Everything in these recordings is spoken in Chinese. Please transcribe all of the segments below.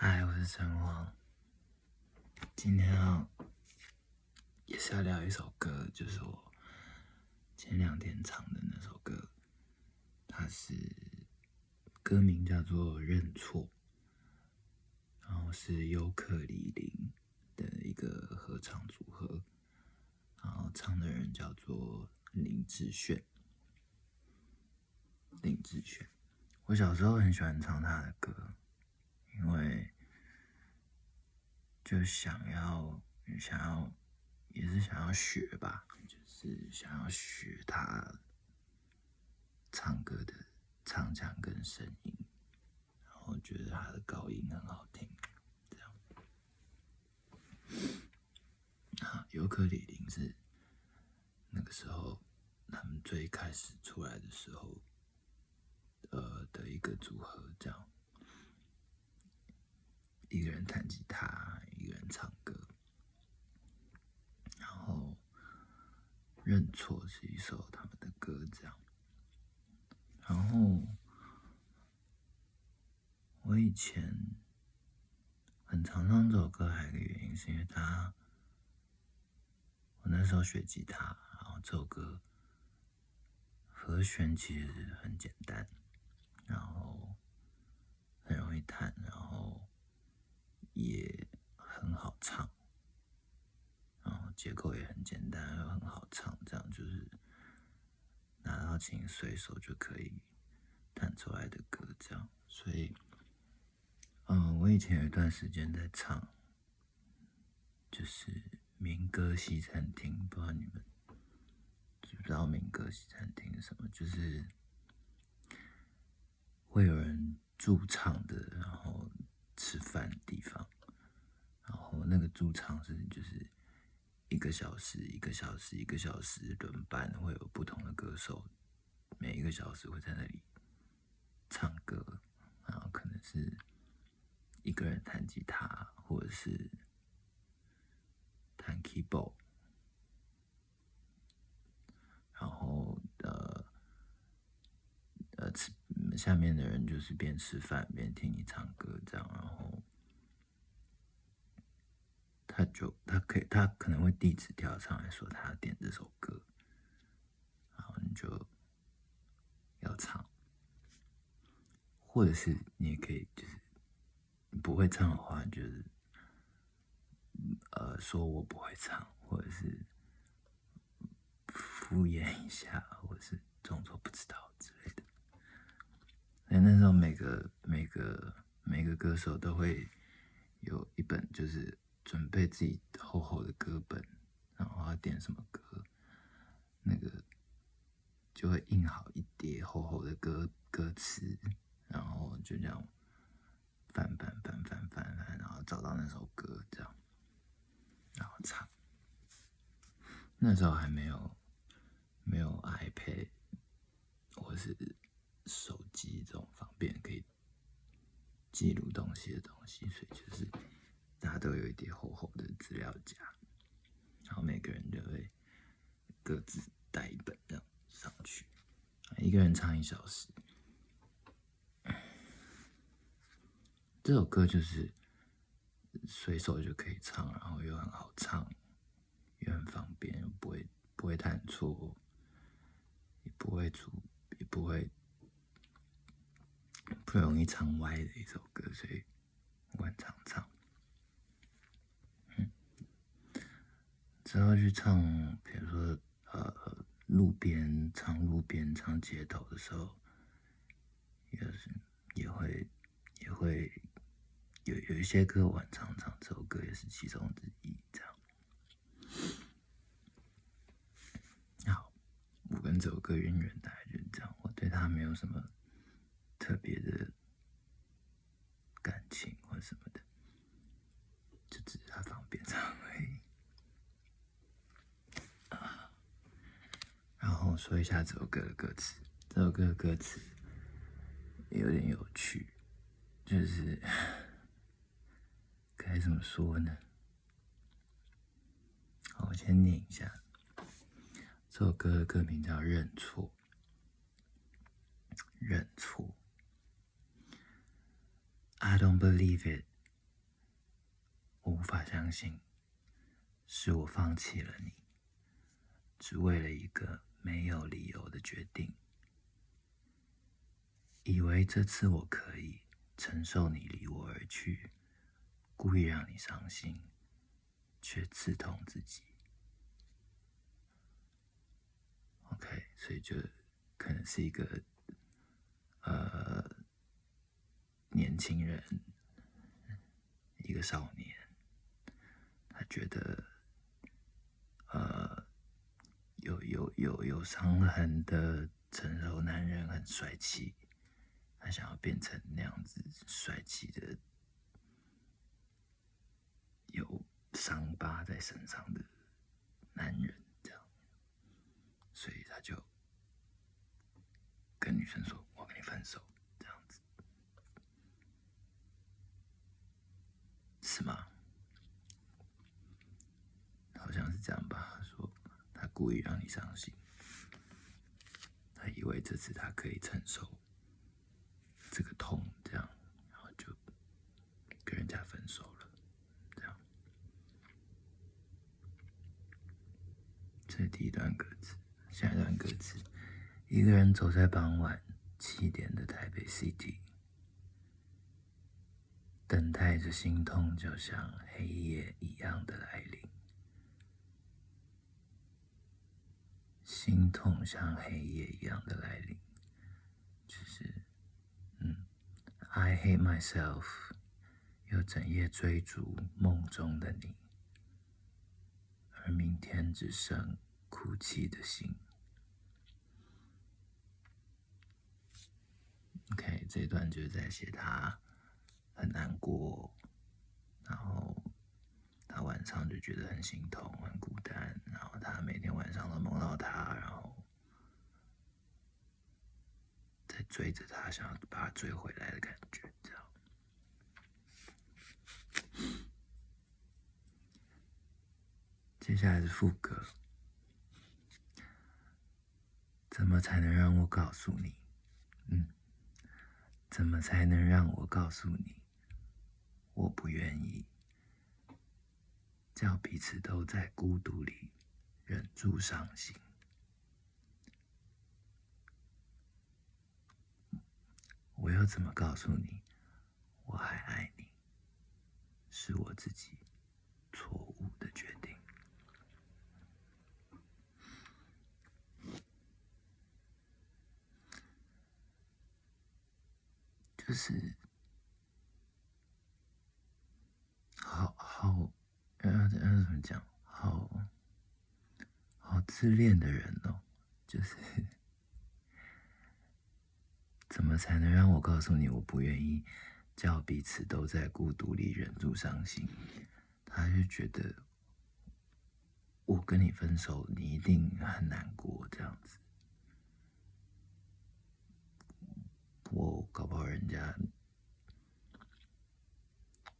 嗨，我是陈黄，今天要也是要聊一首歌，就是我前两天唱的那首歌，它是歌名叫做《认错》，然后是尤克里里的一个合唱组合，然后唱的人叫做林志炫，林志炫，我小时候很喜欢唱他的歌。因为就想要想要也是想要学吧，就是想要学他唱歌的唱腔跟声音，然后觉得他的高音很好听，这样。啊，尤克里里是那个时候他们最开始出来的时候，呃的一个组合，这样。一个人弹吉他，一个人唱歌，然后认错是一首他们的歌，这样。然后我以前很常唱这首歌，还有一个原因是因为他，我那时候学吉他，然后这首歌和弦其实很简单，然后很容易弹，然后。也很好唱，然后结构也很简单，又很好唱，这样就是随手就可以弹出来的歌，这样。所以，嗯，我以前有一段时间在唱，就是民歌西餐厅，不知道你们知不知道民歌西餐厅是什么？就是会有人驻唱的，然后。吃饭地方，然后那个驻唱是就是一个小时一个小时一个小时轮班，会有不同的歌手，每一个小时会在那里唱歌，然后可能是一个人弹吉他，或者是弹 keyboard，然后呃呃吃。下面的人就是边吃饭边听你唱歌，这样，然后他就他可以他可能会递纸条上来说他点这首歌，然后你就要唱，或者是你也可以就是不会唱的话，就是呃说我不会唱，或者是敷衍一下，或者是装作不知道之类的。那，那时候每个每个每个歌手都会有一本，就是准备自己厚厚的歌本，然后要点什么歌，那个就会印好一叠厚厚的歌歌词，然后就这样翻翻翻翻翻翻，然后找到那首歌，这样然后唱。那时候还没有没有 iPad，或是。手机这种方便可以记录东西的东西，所以就是大家都有一叠厚厚的资料夹，然后每个人就会各自带一本这样上去，一个人唱一小时。这首歌就是随手就可以唱，然后又很好唱，也很方便，又不会不会弹错，也不会出，也不会。不容易唱歪的一首歌，所以我很常唱。嗯，之后去唱，比如说呃，路边唱路边唱街头的时候，也是也会也会有一些歌我很常唱，这首歌也是其中之一。这样，好，我跟这首歌渊源大概就是这样，我对他没有什么。特别的感情或什么的，就只是他方便唱而已。然后说一下这首歌的歌词。这首歌的歌词有点有趣，就是该怎么说呢？好，我先念一下。这首歌的歌名叫《认错》，认错。I don't believe it. 我无法相信，是我放弃了你，只为了一个没有理由的决定。以为这次我可以承受你离我而去，故意让你伤心，却刺痛自己。OK，所以就可能是一个呃年轻人，一个少年，他觉得呃有有有有伤痕的成熟男人很帅气，他想要变成那样子帅气的有伤疤在身上的男人。这样所以他就跟女生说：“我跟你分手，这样子是吗？好像是这样吧。”他说：“他故意让你伤心，他以为这次他可以承受这个痛，这样，然后就跟人家分手了。这样，这是第一段歌词。”下一段歌词：一个人走在傍晚七点的台北 City，等待着心痛，就像黑夜一样的来临。心痛像黑夜一样的来临，就是，嗯，I hate myself，又整夜追逐梦中的你，而明天只剩哭泣的心。OK，这一段就是在写他很难过，然后他晚上就觉得很心痛、很孤单，然后他每天晚上都梦到他，然后在追着他，想要把他追回来的感觉，这样。接下来是副歌，怎么才能让我告诉你？嗯。怎么才能让我告诉你，我不愿意，叫彼此都在孤独里忍住伤心？我又怎么告诉你，我还爱你？是我自己错误的决定。就是好好要要怎么讲？好好自恋的人哦，就是怎么才能让我告诉你我不愿意叫彼此都在孤独里忍住伤心？他就觉得我跟你分手，你一定很难过，这样子。我搞不好人家，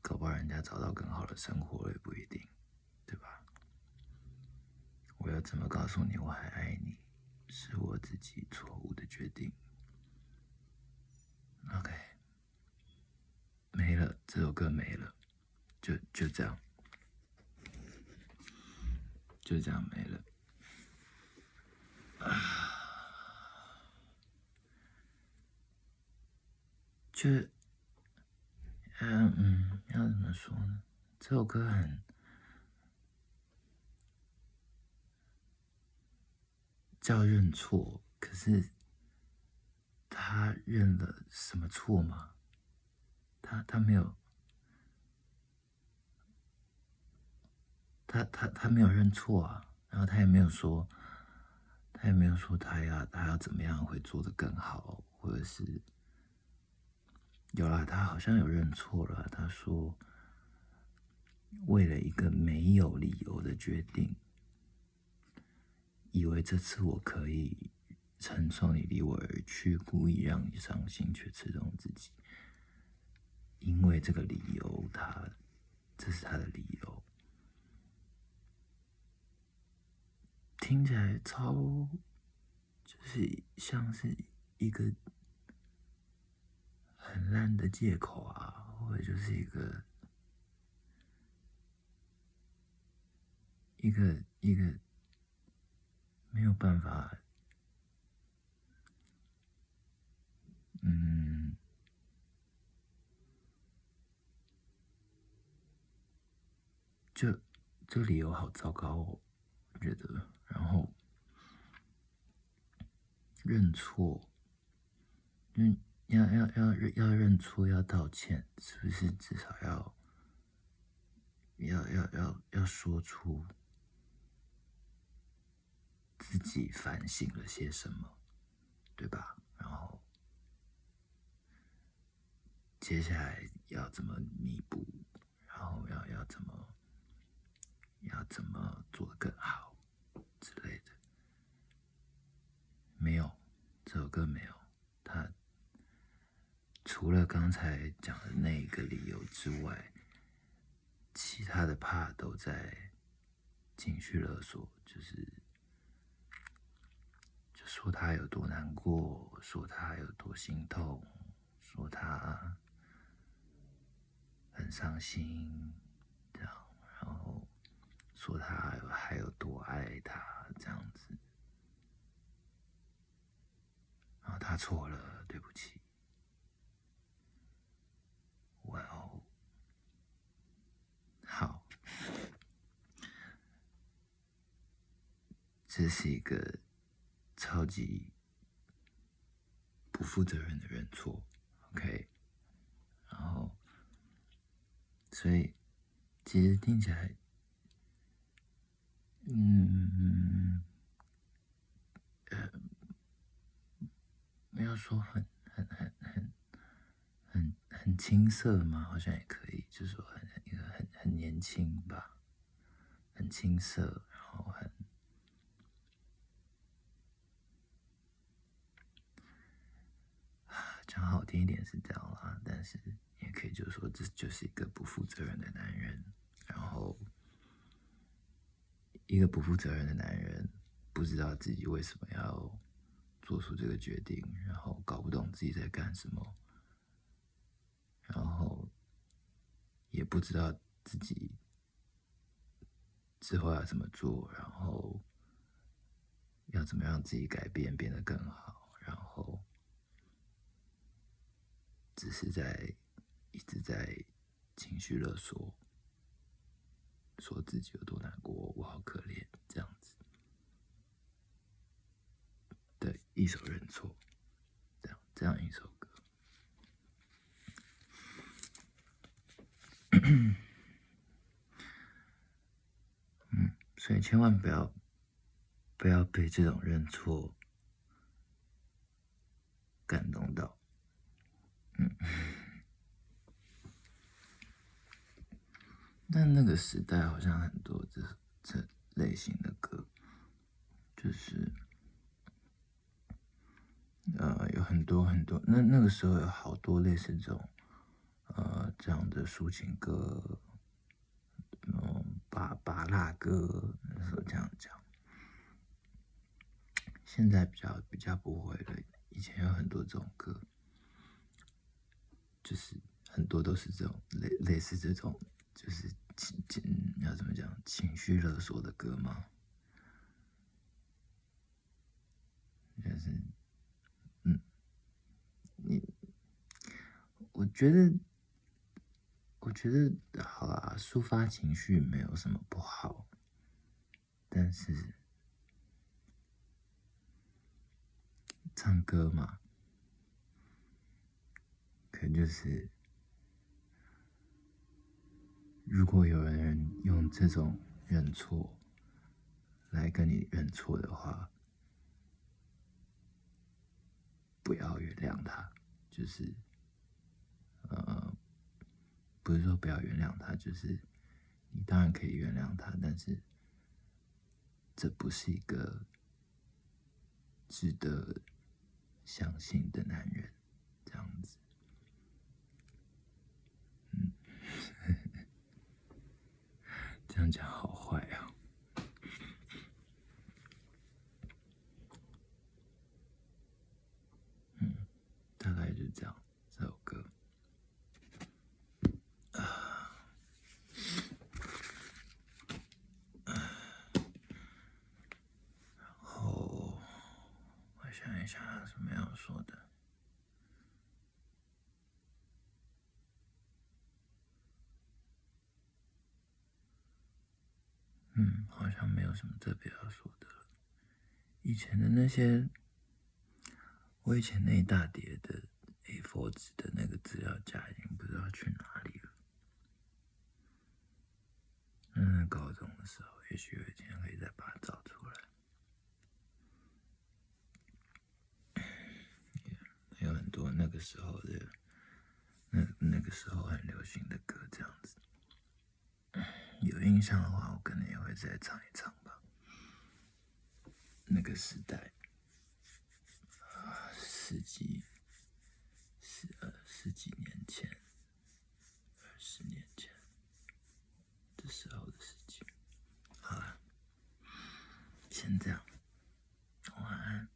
搞不好人家找到更好的生活了也不一定，对吧？我要怎么告诉你我还爱你？是我自己错误的决定。OK，没了，这首歌没了，就就这样，就这样没了。啊。就，嗯嗯，要怎么说呢？这首歌很叫认错，可是他认了什么错吗？他他没有，他他他没有认错啊，然后他也没有说，他也没有说他要他要怎么样会做的更好，或者是。有了，他好像有认错了。他说：“为了一个没有理由的决定，以为这次我可以承受你离我而去，故意让你伤心，却刺痛自己。因为这个理由，他这是他的理由，听起来超就是像是一个。”很烂的借口啊，或者就是一个一个一个没有办法，嗯，这这理由好糟糕哦，我觉得。然后认错，嗯，要要要要认错，要道歉，是不是至少要要要要要说出？自己反省了些什么，对吧？然后接下来要怎么弥补？然后要要怎么要怎么做得更好之类的？没有，这首歌没有。他除了刚才讲的那个理由之外，其他的怕都在情绪勒索，就是就。说他有多难过，说他有多心痛，说他很伤心，这样，然后说他还有多爱他，这样子，然后他错了，对不起，哇哦，好，这是一个。超级不负责任的认错，OK，然后，所以其实听起来，嗯，呃，没有说很很很很很很青涩嘛，好像也可以，就是说很一个很很年轻吧，很青涩，然后很。讲好听一点是这样啦，但是也可以就是说，这就是一个不负责任的男人。然后，一个不负责任的男人，不知道自己为什么要做出这个决定，然后搞不懂自己在干什么，然后也不知道自己之后要怎么做，然后要怎么让自己改变，变得更好，然后。只是在一直在情绪勒索，说自己有多难过，我好可怜，这样子的一首认错，这样这样一首歌，嗯，所以千万不要不要被这种认错感动到。嗯，但那个时代好像很多这这类型的歌，就是呃有很多很多，那那个时候有好多类似这种呃这样的抒情歌，嗯，巴巴辣歌，那时候这样讲，现在比较比较不会了，以前有很多这种歌。就是很多都是这种类类似这种，就是情情要怎么讲情绪勒索的歌吗？就是，嗯，你，我觉得，我觉得好啊，抒发情绪没有什么不好，但是唱歌嘛。可就是，如果有人用这种认错来跟你认错的话，不要原谅他。就是，呃，不是说不要原谅他，就是你当然可以原谅他，但是这不是一个值得相信的男人，这样子。这样讲好坏啊！嗯，大概就这样。这首歌啊，一下有什么要说的。嗯，好像没有什么特别要说的了。以前的那些，我以前那一大叠的 A4 纸的那个资料夹，已经不知道去哪里了。嗯，高中的时候，也许有一天可以再把它找出来。有很多那个时候的，那那个时候很流行的歌，这样子。有印象的话，我可能也会再唱一唱吧。那个时代，十几、十二、十几年前、二十年前的时候的事情。好了，先这样。晚安